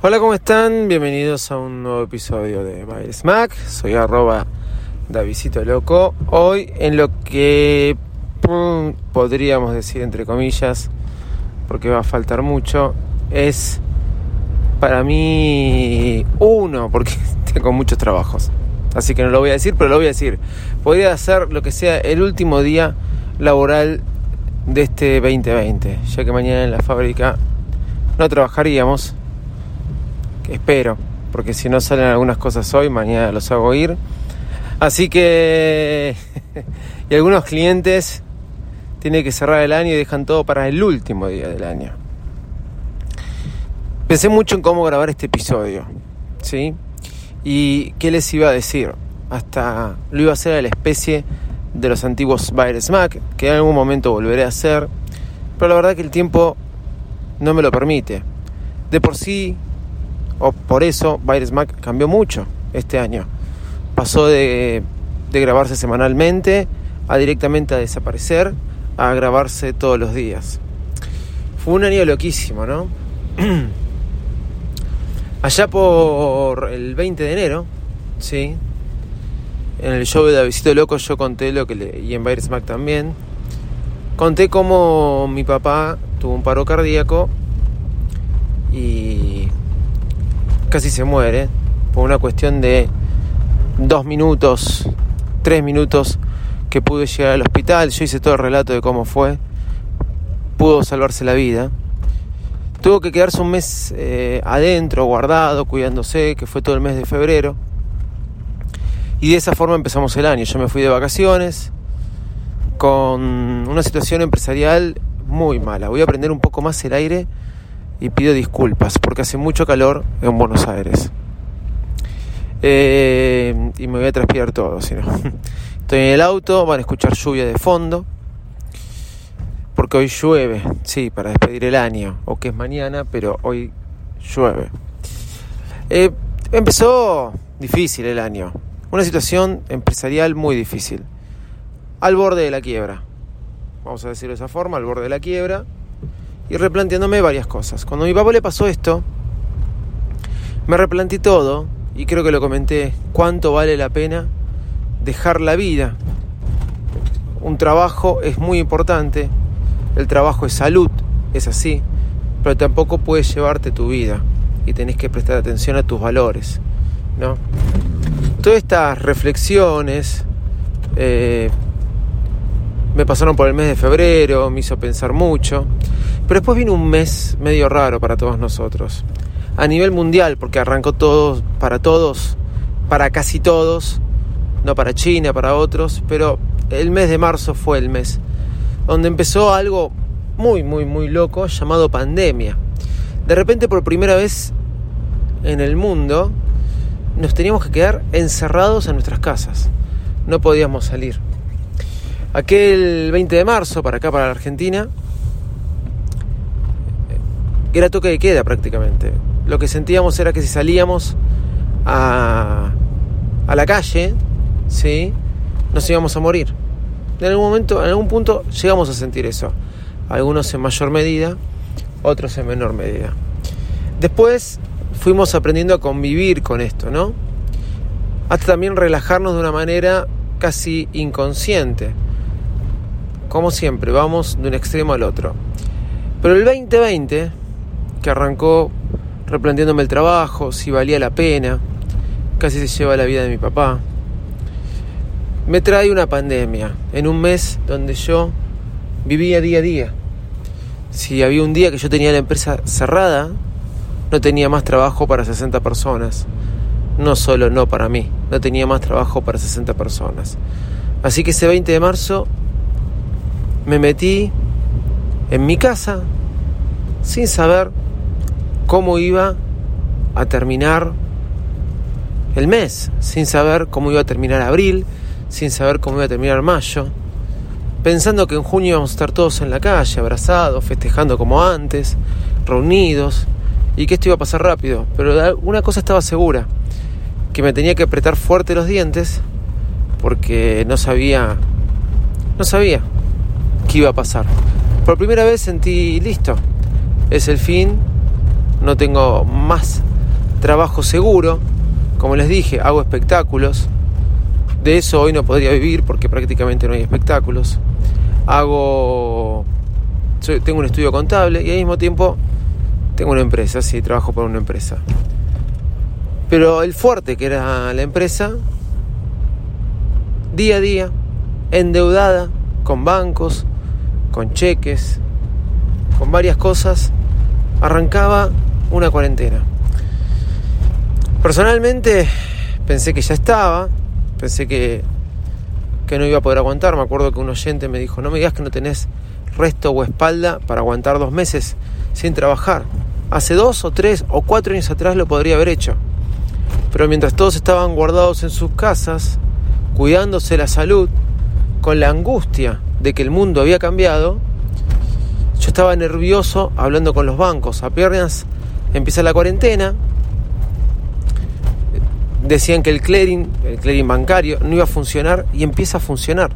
Hola, ¿cómo están? Bienvenidos a un nuevo episodio de Baile Smack. Soy arroba Davidito Loco. Hoy en lo que pum, podríamos decir entre comillas, porque va a faltar mucho, es para mí uno, porque tengo muchos trabajos. Así que no lo voy a decir, pero lo voy a decir. Podría ser lo que sea el último día laboral de este 2020, ya que mañana en la fábrica no trabajaríamos espero, porque si no salen algunas cosas hoy, mañana los hago ir. Así que, y algunos clientes tienen que cerrar el año y dejan todo para el último día del año. Pensé mucho en cómo grabar este episodio, ¿sí? Y qué les iba a decir. Hasta lo iba a hacer a la especie de los antiguos Bayer Smack, que en algún momento volveré a hacer, pero la verdad que el tiempo no me lo permite. De por sí o por eso Virus Mac cambió mucho este año. Pasó de, de grabarse semanalmente a directamente a desaparecer, a grabarse todos los días. Fue un año loquísimo, ¿no? Allá por el 20 de enero, ¿sí? En el show de Davidito Loco yo conté lo que le... y en Virus Mac también. Conté cómo mi papá tuvo un paro cardíaco y casi se muere por una cuestión de dos minutos, tres minutos que pude llegar al hospital. Yo hice todo el relato de cómo fue. Pudo salvarse la vida. Tuvo que quedarse un mes eh, adentro, guardado, cuidándose, que fue todo el mes de febrero. Y de esa forma empezamos el año. Yo me fui de vacaciones con una situación empresarial muy mala. Voy a aprender un poco más el aire y pido disculpas porque hace mucho calor en Buenos Aires. Eh, y me voy a transpirar todo, si no. Estoy en el auto, van a escuchar lluvia de fondo. Porque hoy llueve, sí, para despedir el año, o que es mañana, pero hoy llueve. Eh, empezó difícil el año, una situación empresarial muy difícil, al borde de la quiebra, vamos a decirlo de esa forma, al borde de la quiebra, y replanteándome varias cosas. Cuando a mi papá le pasó esto, me replanteé todo y creo que lo comenté, cuánto vale la pena dejar la vida. Un trabajo es muy importante, el trabajo es salud, es así, pero tampoco puedes llevarte tu vida y tenés que prestar atención a tus valores, ¿no? Todas estas reflexiones eh, me pasaron por el mes de febrero, me hizo pensar mucho. Pero después vino un mes medio raro para todos nosotros. A nivel mundial, porque arrancó todo para todos, para casi todos, no para China, para otros, pero el mes de marzo fue el mes donde empezó algo muy, muy, muy loco llamado pandemia. De repente, por primera vez en el mundo, nos teníamos que quedar encerrados en nuestras casas. No podíamos salir. Aquel 20 de marzo, para acá, para la Argentina, era toque de queda prácticamente. Lo que sentíamos era que si salíamos a, a la calle, ¿sí? nos íbamos a morir. En algún momento, en algún punto, llegamos a sentir eso. Algunos en mayor medida, otros en menor medida. Después fuimos aprendiendo a convivir con esto, ¿no? Hasta también relajarnos de una manera casi inconsciente como siempre, vamos de un extremo al otro. Pero el 2020, arrancó replanteándome el trabajo, si valía la pena, casi se lleva la vida de mi papá, me trae una pandemia en un mes donde yo vivía día a día. Si había un día que yo tenía la empresa cerrada, no tenía más trabajo para 60 personas. No solo no para mí, no tenía más trabajo para 60 personas. Así que ese 20 de marzo me metí en mi casa sin saber cómo iba a terminar el mes, sin saber cómo iba a terminar abril, sin saber cómo iba a terminar mayo, pensando que en junio íbamos a estar todos en la calle, abrazados, festejando como antes, reunidos, y que esto iba a pasar rápido. Pero una cosa estaba segura, que me tenía que apretar fuerte los dientes, porque no sabía, no sabía qué iba a pasar. Por primera vez sentí, listo, es el fin, no tengo más trabajo seguro, como les dije, hago espectáculos. De eso hoy no podría vivir porque prácticamente no hay espectáculos. Hago. tengo un estudio contable y al mismo tiempo tengo una empresa, sí, trabajo por una empresa. Pero el fuerte que era la empresa, día a día, endeudada con bancos, con cheques, con varias cosas, arrancaba una cuarentena. Personalmente pensé que ya estaba, pensé que, que no iba a poder aguantar. Me acuerdo que un oyente me dijo, no me digas que no tenés resto o espalda para aguantar dos meses sin trabajar. Hace dos o tres o cuatro años atrás lo podría haber hecho. Pero mientras todos estaban guardados en sus casas, cuidándose la salud, con la angustia de que el mundo había cambiado, yo estaba nervioso hablando con los bancos. Apenas empieza la cuarentena, decían que el clearing, el clearing bancario, no iba a funcionar y empieza a funcionar.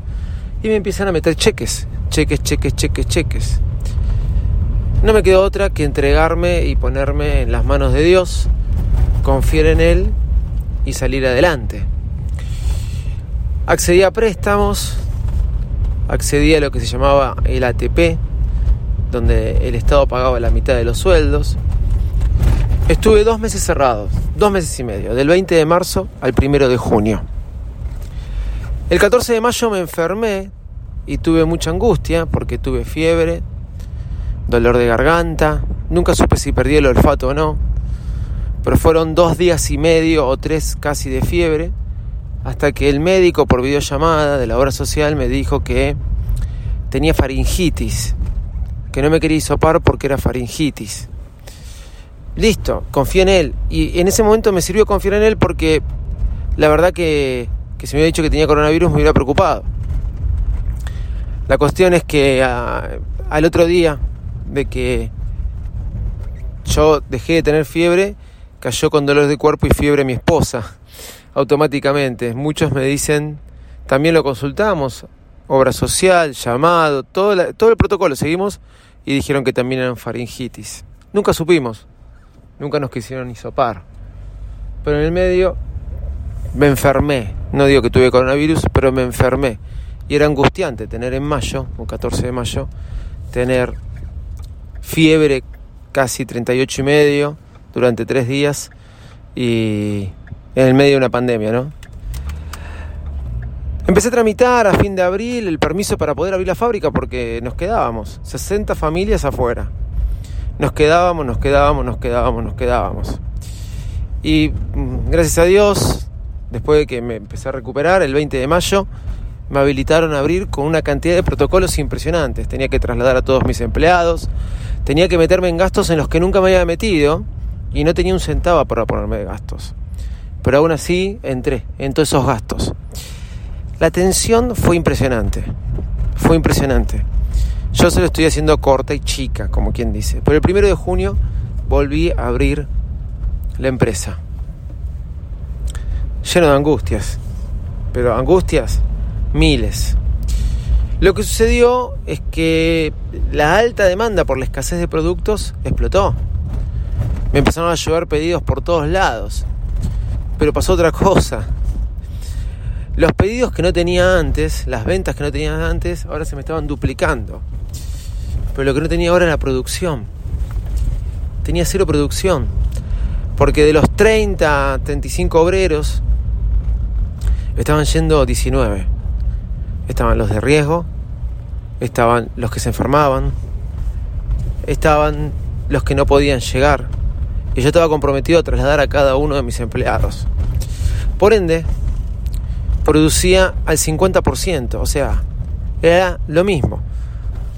Y me empiezan a meter cheques, cheques, cheques, cheques, cheques. No me quedó otra que entregarme y ponerme en las manos de Dios, confiar en Él y salir adelante. Accedí a préstamos, accedí a lo que se llamaba el ATP, donde el Estado pagaba la mitad de los sueldos. Estuve dos meses cerrados, dos meses y medio, del 20 de marzo al 1 de junio. El 14 de mayo me enfermé y tuve mucha angustia porque tuve fiebre, dolor de garganta, nunca supe si perdí el olfato o no, pero fueron dos días y medio o tres casi de fiebre, hasta que el médico por videollamada de la obra social me dijo que tenía faringitis, que no me quería hisopar porque era faringitis. Listo, confié en él. Y en ese momento me sirvió confiar en él porque la verdad que, que si me hubiera dicho que tenía coronavirus me hubiera preocupado. La cuestión es que al otro día de que yo dejé de tener fiebre, cayó con dolor de cuerpo y fiebre mi esposa automáticamente. Muchos me dicen, también lo consultamos, obra social, llamado, todo, todo el protocolo seguimos y dijeron que también eran faringitis. Nunca supimos, nunca nos quisieron hisopar. Pero en el medio me enfermé. No digo que tuve coronavirus, pero me enfermé. Y era angustiante tener en mayo, un 14 de mayo, tener fiebre casi 38 y medio durante tres días y en el medio de una pandemia, ¿no? Empecé a tramitar a fin de abril el permiso para poder abrir la fábrica porque nos quedábamos, 60 familias afuera. Nos quedábamos, nos quedábamos, nos quedábamos, nos quedábamos. Y mm, gracias a Dios, después de que me empecé a recuperar, el 20 de mayo, me habilitaron a abrir con una cantidad de protocolos impresionantes. Tenía que trasladar a todos mis empleados, tenía que meterme en gastos en los que nunca me había metido y no tenía un centavo para ponerme de gastos. Pero aún así entré en todos esos gastos. La tensión fue impresionante, fue impresionante. Yo se lo estoy haciendo corta y chica, como quien dice. Pero el primero de junio volví a abrir la empresa. Lleno de angustias. Pero angustias, miles. Lo que sucedió es que la alta demanda por la escasez de productos explotó. Me empezaron a llevar pedidos por todos lados. Pero pasó otra cosa. Los pedidos que no tenía antes, las ventas que no tenía antes, ahora se me estaban duplicando. Pero lo que no tenía ahora era producción. Tenía cero producción. Porque de los 30, 35 obreros, estaban yendo 19. Estaban los de riesgo, estaban los que se enfermaban, estaban los que no podían llegar. Y yo estaba comprometido a trasladar a cada uno de mis empleados. Por ende, producía al 50%, o sea, era lo mismo.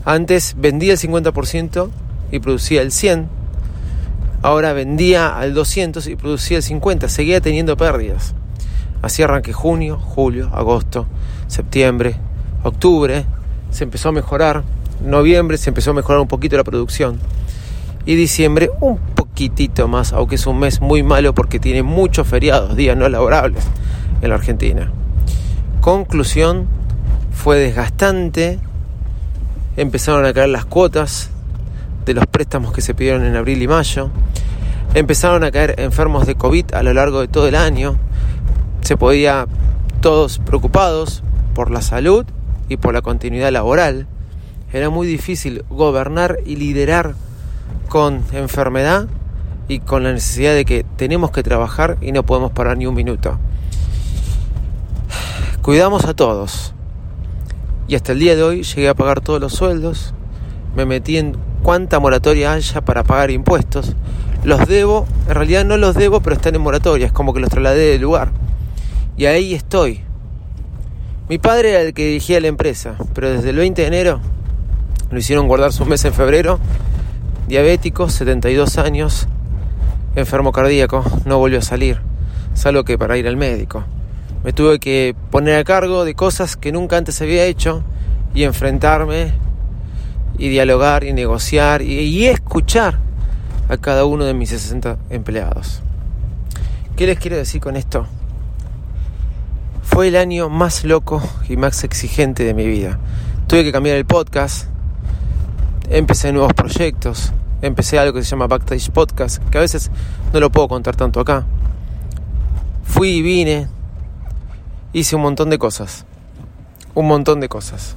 Antes vendía el 50% y producía el 100%. Ahora vendía al 200 y producía el 50, seguía teniendo pérdidas. Así arranqué junio, julio, agosto, septiembre, octubre, se empezó a mejorar, noviembre se empezó a mejorar un poquito la producción y diciembre un poquitito más, aunque es un mes muy malo porque tiene muchos feriados, días no laborables en la Argentina. Conclusión, fue desgastante, empezaron a caer las cuotas de los préstamos que se pidieron en abril y mayo, empezaron a caer enfermos de COVID a lo largo de todo el año, se podía todos preocupados por la salud y por la continuidad laboral. Era muy difícil gobernar y liderar con enfermedad y con la necesidad de que tenemos que trabajar y no podemos parar ni un minuto. Cuidamos a todos. Y hasta el día de hoy llegué a pagar todos los sueldos. Me metí en cuánta moratoria haya para pagar impuestos. Los debo, en realidad no los debo, pero están en moratoria. Es como que los trasladé del lugar. Y ahí estoy. Mi padre era el que dirigía la empresa, pero desde el 20 de enero lo hicieron guardar sus meses en febrero. Diabético, 72 años, enfermo cardíaco, no volvió a salir, salvo que para ir al médico. Me tuve que poner a cargo de cosas que nunca antes había hecho y enfrentarme y dialogar y negociar y, escuchar a cada uno de mis 60 empleados. ¿Qué les quiero decir con esto? Fue el año más loco y más exigente de mi vida. Tuve que cambiar el podcast, empecé nuevos proyectos, empecé algo que se llama Backstage Podcast, que a veces no lo puedo contar tanto acá. Fui y vine, hice un montón de cosas, un montón de cosas.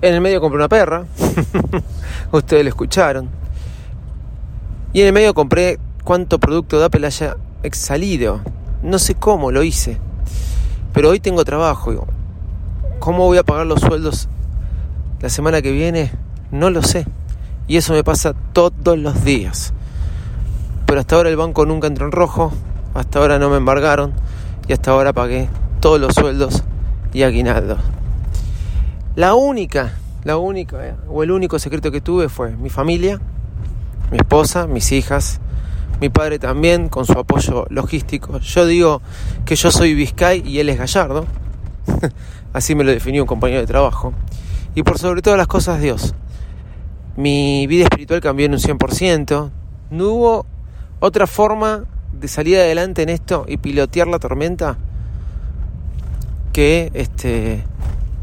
En el medio compré una perra, ustedes lo escucharon. Y en el medio compré cuánto producto de Apple haya salido. No sé cómo lo hice. Pero hoy tengo trabajo. ¿Cómo voy a pagar los sueldos la semana que viene? No lo sé. Y eso me pasa todos los días. Pero hasta ahora el banco nunca entró en rojo, hasta ahora no me embargaron y hasta ahora pagué todos los sueldos y aguinaldos. La única, la única eh, o el único secreto que tuve fue mi familia, mi esposa, mis hijas, mi padre también con su apoyo logístico. Yo digo que yo soy Vizcay y él es Gallardo. Así me lo definió un compañero de trabajo. Y por sobre todas las cosas Dios. Mi vida espiritual cambió en un 100%. No hubo otra forma de salir adelante en esto y pilotear la tormenta que este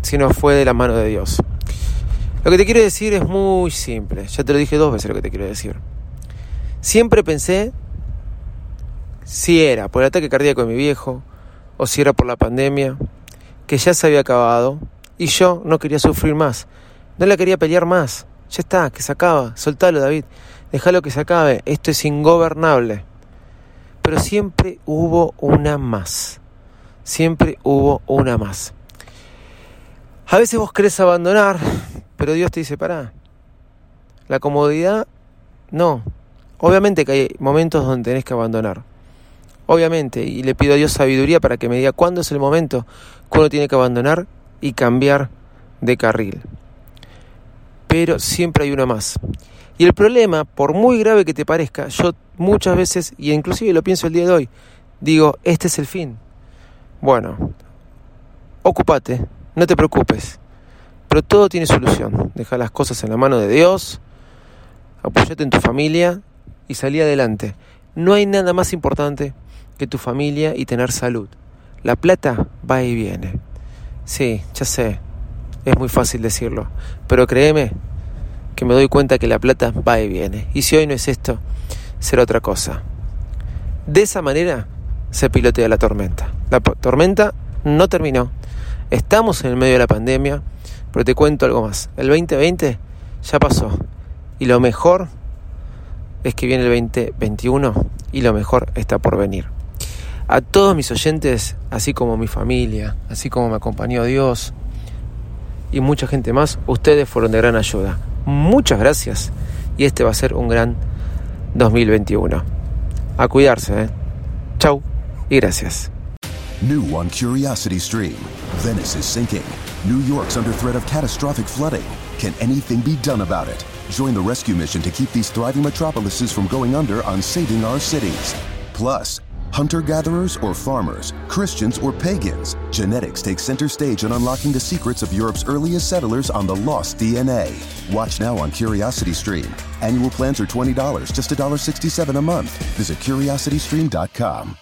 si no fue de la mano de Dios. Lo que te quiero decir es muy simple. Ya te lo dije dos veces lo que te quiero decir. Siempre pensé si era por el ataque cardíaco de mi viejo o si era por la pandemia, que ya se había acabado y yo no quería sufrir más. No la quería pelear más. Ya está, que se acaba. Soltalo, David. Déjalo que se acabe. Esto es ingobernable. Pero siempre hubo una más. Siempre hubo una más. A veces vos querés abandonar, pero Dios te dice, pará. La comodidad, no. Obviamente que hay momentos donde tenés que abandonar. Obviamente. Y le pido a Dios sabiduría para que me diga cuándo es el momento cuando tiene que abandonar y cambiar de carril pero siempre hay una más. Y el problema, por muy grave que te parezca, yo muchas veces, y inclusive lo pienso el día de hoy, digo, este es el fin. Bueno, ocúpate, no te preocupes, pero todo tiene solución. Deja las cosas en la mano de Dios, apóyate en tu familia y salí adelante. No hay nada más importante que tu familia y tener salud. La plata va y viene. Sí, ya sé, es muy fácil decirlo, pero créeme que me doy cuenta que la plata va y viene. Y si hoy no es esto, será otra cosa. De esa manera se pilotea la tormenta. La tormenta no terminó. Estamos en el medio de la pandemia, pero te cuento algo más. El 2020 ya pasó. Y lo mejor es que viene el 2021 y lo mejor está por venir. A todos mis oyentes, así como mi familia, así como me acompañó Dios, y mucha gente más, ustedes fueron de gran ayuda. Muchas gracias y este va a ser un gran 2021. A cuidarse, ¿eh? Chau y gracias. New on Curiosity Stream. Venice is sinking. New York's under threat of catastrophic flooding. Can anything be done about it? Join the rescue mission to keep these thriving metropolises from going under on saving our cities. Plus, hunter gatherers or farmers, Christians or pagans, genetics takes center stage in unlocking the secrets of Europe's earliest settlers on the lost DNA. Watch now on Curiosity Stream. Annual plans are $20, just $1.67 a month. Visit curiositystream.com.